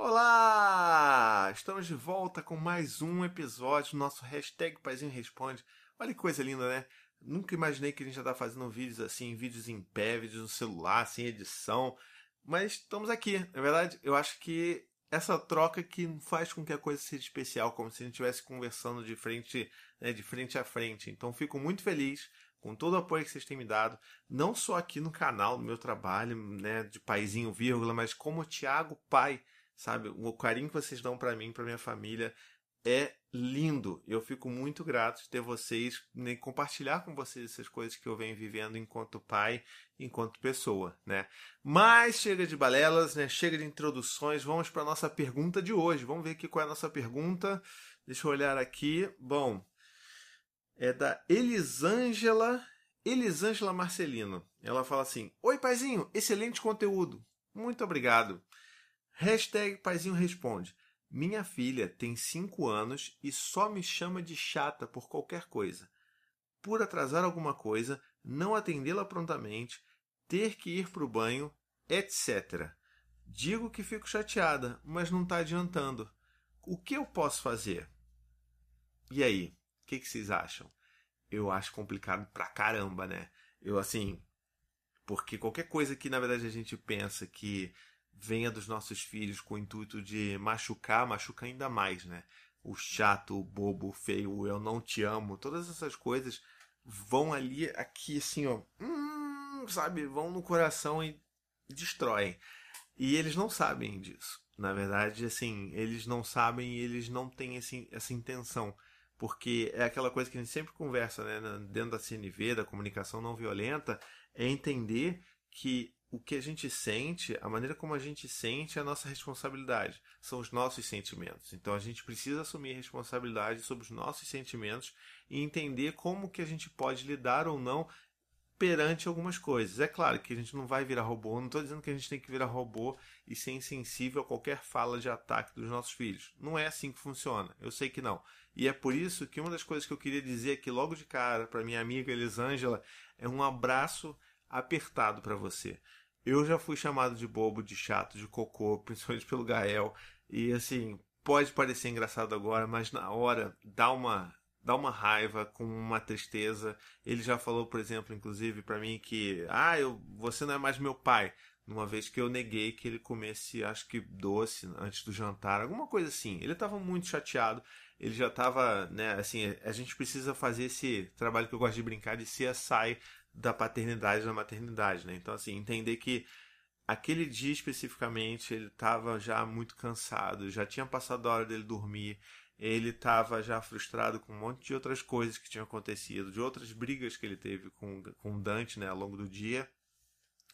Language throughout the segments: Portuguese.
Olá! Estamos de volta com mais um episódio do nosso hashtag Paizinho Responde. Olha que coisa linda, né? Nunca imaginei que a gente já tá fazendo vídeos assim, vídeos em pé, vídeos no celular, sem edição. Mas estamos aqui. Na verdade, eu acho que essa troca que faz com que a coisa seja especial, como se a gente estivesse conversando de frente, né, de frente a frente. Então fico muito feliz com todo o apoio que vocês têm me dado, não só aqui no canal, no meu trabalho, né, de paizinho vírgula, mas como Tiago pai, sabe? O carinho que vocês dão para mim, para minha família é lindo. Eu fico muito grato de ter vocês, né, compartilhar com vocês essas coisas que eu venho vivendo enquanto pai, enquanto pessoa, né? Mas chega de balelas, né? Chega de introduções. Vamos para nossa pergunta de hoje. Vamos ver aqui qual é a nossa pergunta. Deixa eu olhar aqui. Bom, é da Elisângela, Elisângela Marcelino. Ela fala assim: Oi, paizinho, excelente conteúdo. Muito obrigado. Hashtag paizinho responde. Minha filha tem 5 anos e só me chama de chata por qualquer coisa. Por atrasar alguma coisa, não atendê-la prontamente, ter que ir para o banho, etc. Digo que fico chateada, mas não está adiantando. O que eu posso fazer? E aí, o que, que vocês acham? Eu acho complicado pra caramba, né? Eu, assim. Porque qualquer coisa que na verdade a gente pensa que venha dos nossos filhos com o intuito de machucar, machuca ainda mais, né? O chato, o bobo, o feio, o eu não te amo, todas essas coisas vão ali, aqui, assim, ó, hum, sabe? Vão no coração e destroem. E eles não sabem disso. Na verdade, assim, eles não sabem e eles não têm esse, essa intenção. Porque é aquela coisa que a gente sempre conversa, né? Dentro da CNV, da comunicação não violenta, é entender que o que a gente sente, a maneira como a gente sente é a nossa responsabilidade, são os nossos sentimentos. Então a gente precisa assumir responsabilidade sobre os nossos sentimentos e entender como que a gente pode lidar ou não perante algumas coisas. É claro que a gente não vai virar robô, não estou dizendo que a gente tem que virar robô e ser insensível a qualquer fala de ataque dos nossos filhos. Não é assim que funciona. Eu sei que não. E é por isso que uma das coisas que eu queria dizer aqui logo de cara para minha amiga Elisângela é um abraço apertado para você. Eu já fui chamado de bobo, de chato, de cocô, principalmente pelo Gael. E assim, pode parecer engraçado agora, mas na hora dá uma dá uma raiva, com uma tristeza. Ele já falou, por exemplo, inclusive para mim que, ah, eu, você não é mais meu pai. Uma vez que eu neguei que ele comesse, acho que doce antes do jantar, alguma coisa assim. Ele estava muito chateado. Ele já estava, né, assim, a gente precisa fazer esse trabalho que eu gosto de brincar de CSI da paternidade e da maternidade, né? Então, assim, entender que aquele dia especificamente ele estava já muito cansado, já tinha passado a hora dele dormir, ele estava já frustrado com um monte de outras coisas que tinham acontecido, de outras brigas que ele teve com, com Dante, né, ao longo do dia.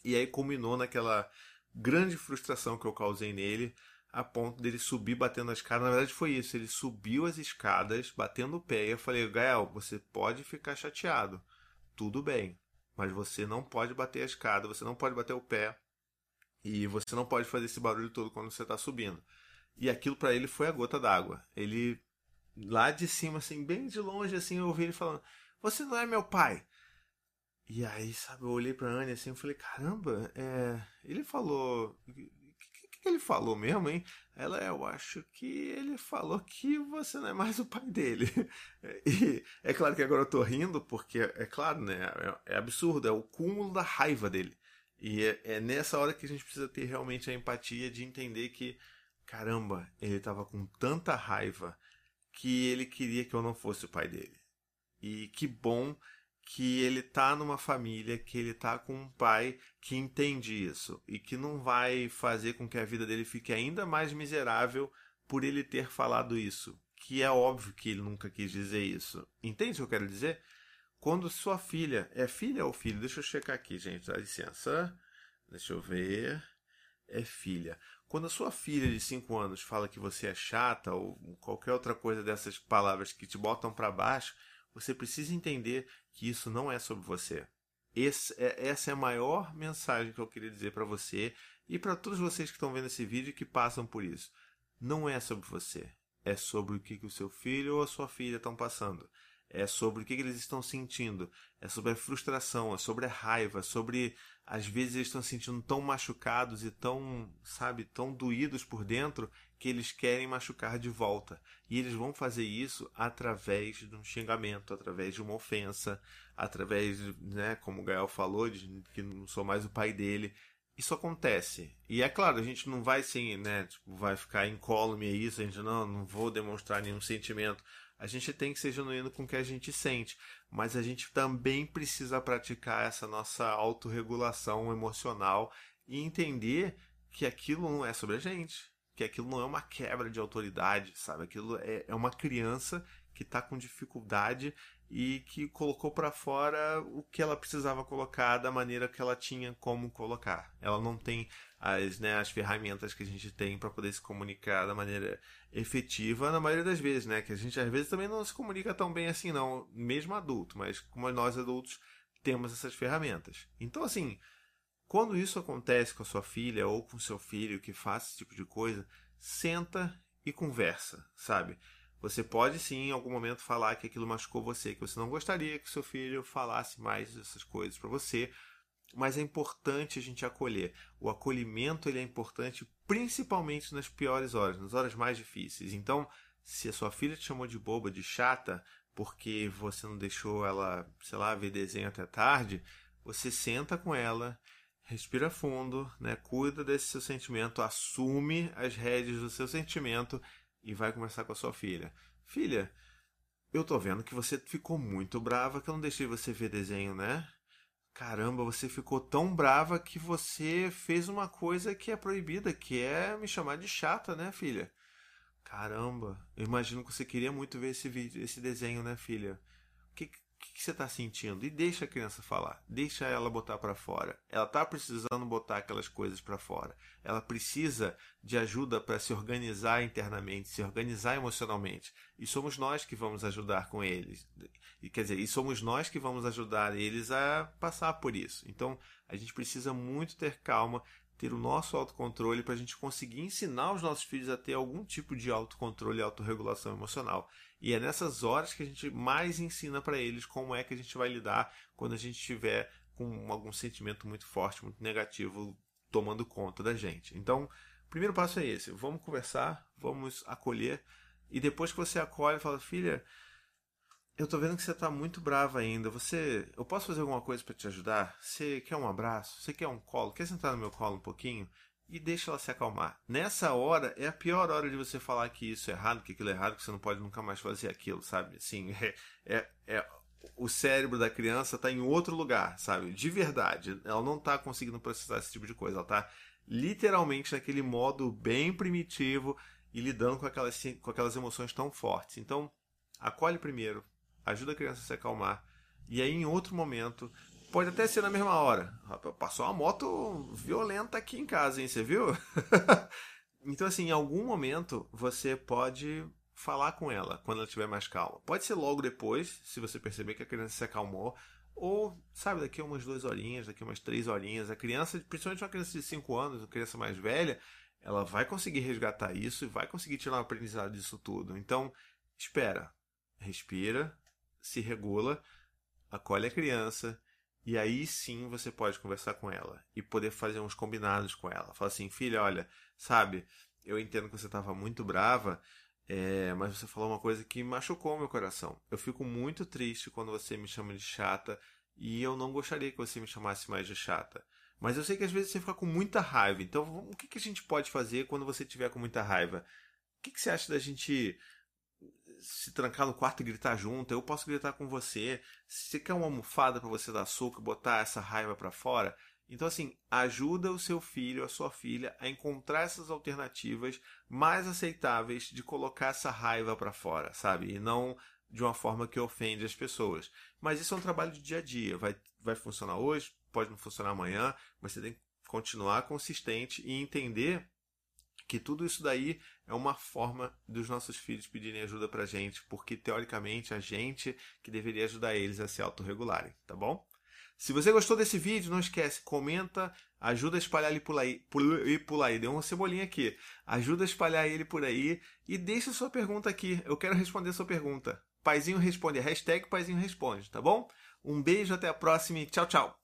E aí culminou naquela grande frustração que eu causei nele, a ponto dele subir batendo as escadas. Na verdade foi isso, ele subiu as escadas, batendo o pé, e eu falei, Gael, você pode ficar chateado, tudo bem, mas você não pode bater a escada, você não pode bater o pé e você não pode fazer esse barulho todo quando você está subindo. E aquilo para ele foi a gota d'água. Ele lá de cima, assim, bem de longe, assim, eu ouvi ele falando: Você não é meu pai. E aí, sabe, eu olhei pra Anne assim e falei: Caramba, é... ele falou que ele falou mesmo, hein? Ela, eu acho que ele falou que você não é mais o pai dele. E é claro que agora eu tô rindo, porque é claro, né? É, é absurdo, é o cúmulo da raiva dele. E é, é, nessa hora que a gente precisa ter realmente a empatia de entender que, caramba, ele tava com tanta raiva que ele queria que eu não fosse o pai dele. E que bom que ele tá numa família, que ele tá com um pai que entende isso e que não vai fazer com que a vida dele fique ainda mais miserável por ele ter falado isso. Que é óbvio que ele nunca quis dizer isso. Entende o que eu quero dizer? Quando sua filha é filha ou filho? Deixa eu checar aqui, gente, dá licença. Deixa eu ver. É filha. Quando a sua filha de 5 anos fala que você é chata ou qualquer outra coisa dessas palavras que te botam para baixo, você precisa entender que isso não é sobre você. Esse, é, essa é a maior mensagem que eu queria dizer para você e para todos vocês que estão vendo esse vídeo e que passam por isso. Não é sobre você. É sobre o que, que o seu filho ou a sua filha estão passando. é sobre o que, que eles estão sentindo, é sobre a frustração, é sobre a raiva, sobre às vezes eles estão se sentindo tão machucados e tão, sabe, tão doídos por dentro que eles querem machucar de volta. E eles vão fazer isso através de um xingamento, através de uma ofensa, através, né, como o Gael falou, de que não sou mais o pai dele. Isso acontece. E é claro, a gente não vai sim, né, tipo, vai ficar incólume a isso, a gente não, não vou demonstrar nenhum sentimento a gente tem que ser genuíno com o que a gente sente, mas a gente também precisa praticar essa nossa autorregulação emocional e entender que aquilo não é sobre a gente, que aquilo não é uma quebra de autoridade, sabe? Aquilo é, é uma criança que está com dificuldade e que colocou para fora o que ela precisava colocar da maneira que ela tinha como colocar. Ela não tem as, né, as ferramentas que a gente tem para poder se comunicar da maneira efetiva na maioria das vezes, né? Que a gente às vezes também não se comunica tão bem assim, não, mesmo adulto, mas como nós adultos temos essas ferramentas. Então, assim, quando isso acontece com a sua filha ou com seu filho que faz esse tipo de coisa, senta e conversa, sabe? Você pode sim em algum momento falar que aquilo machucou você, que você não gostaria que seu filho falasse mais dessas coisas para você, mas é importante a gente acolher. O acolhimento ele é importante principalmente nas piores horas, nas horas mais difíceis. Então, se a sua filha te chamou de boba, de chata, porque você não deixou ela, sei lá, ver desenho até tarde, você senta com ela, respira fundo, né? Cuida desse seu sentimento, assume as rédeas do seu sentimento e vai conversar com a sua filha. Filha, eu tô vendo que você ficou muito brava que eu não deixei você ver desenho, né? Caramba, você ficou tão brava que você fez uma coisa que é proibida, que é me chamar de chata, né, filha? Caramba, eu imagino que você queria muito ver esse vídeo, esse desenho, né, filha? O que, que, você está sentindo? E deixa a criança falar, deixa ela botar para fora. Ela está precisando botar aquelas coisas para fora. Ela precisa de ajuda para se organizar internamente, se organizar emocionalmente. E somos nós que vamos ajudar com eles. E quer dizer, e somos nós que vamos ajudar eles a passar por isso. Então, a gente precisa muito ter calma, ter o nosso autocontrole para a gente conseguir ensinar os nossos filhos a ter algum tipo de autocontrole e autorregulação emocional. E é nessas horas que a gente mais ensina para eles como é que a gente vai lidar quando a gente estiver com algum sentimento muito forte, muito negativo tomando conta da gente. Então, o primeiro passo é esse: vamos conversar, vamos acolher. E depois que você acolhe, fala, filha, eu tô vendo que você tá muito brava ainda. Você, eu posso fazer alguma coisa para te ajudar? Você quer um abraço? Você quer um colo? Quer sentar no meu colo um pouquinho? e deixa ela se acalmar. Nessa hora é a pior hora de você falar que isso é errado, que aquilo é errado, que você não pode nunca mais fazer aquilo, sabe? Assim, é, é, é o cérebro da criança está em outro lugar, sabe? De verdade. Ela não está conseguindo processar esse tipo de coisa. Ela está literalmente naquele modo bem primitivo e lidando com aquelas, com aquelas emoções tão fortes. Então, acolhe primeiro, ajuda a criança a se acalmar. E aí, em outro momento, Pode até ser na mesma hora. Passou uma moto violenta aqui em casa, hein? Você viu? então, assim, em algum momento você pode falar com ela quando ela estiver mais calma. Pode ser logo depois, se você perceber que a criança se acalmou. Ou, sabe, daqui a umas duas horinhas, daqui a umas três horinhas. A criança, principalmente uma criança de cinco anos, uma criança mais velha, ela vai conseguir resgatar isso e vai conseguir tirar um aprendizado disso tudo. Então, espera, respira, se regula, acolhe a criança e aí sim você pode conversar com ela e poder fazer uns combinados com ela. Fala assim, filha, olha, sabe, eu entendo que você estava muito brava, é, mas você falou uma coisa que machucou meu coração. Eu fico muito triste quando você me chama de chata e eu não gostaria que você me chamasse mais de chata. Mas eu sei que às vezes você fica com muita raiva. Então, o que, que a gente pode fazer quando você tiver com muita raiva? O que, que você acha da gente se trancar no quarto e gritar junto, eu posso gritar com você. Se você quer uma almofada para você dar soco e botar essa raiva para fora, então assim, ajuda o seu filho, a sua filha a encontrar essas alternativas mais aceitáveis de colocar essa raiva para fora, sabe? E não de uma forma que ofende as pessoas. Mas isso é um trabalho de dia a dia, vai vai funcionar hoje, pode não funcionar amanhã, mas você tem que continuar consistente e entender que tudo isso daí é uma forma dos nossos filhos pedirem ajuda pra gente, porque teoricamente a gente que deveria ajudar eles a se autorregularem, tá bom? Se você gostou desse vídeo, não esquece, comenta, ajuda a espalhar ele por aí, por, por aí, deu uma cebolinha aqui, ajuda a espalhar ele por aí e deixa sua pergunta aqui, eu quero responder sua pergunta. Paizinho Responde, hashtag Paizinho Responde, tá bom? Um beijo, até a próxima e tchau, tchau.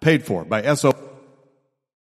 paid for by SO.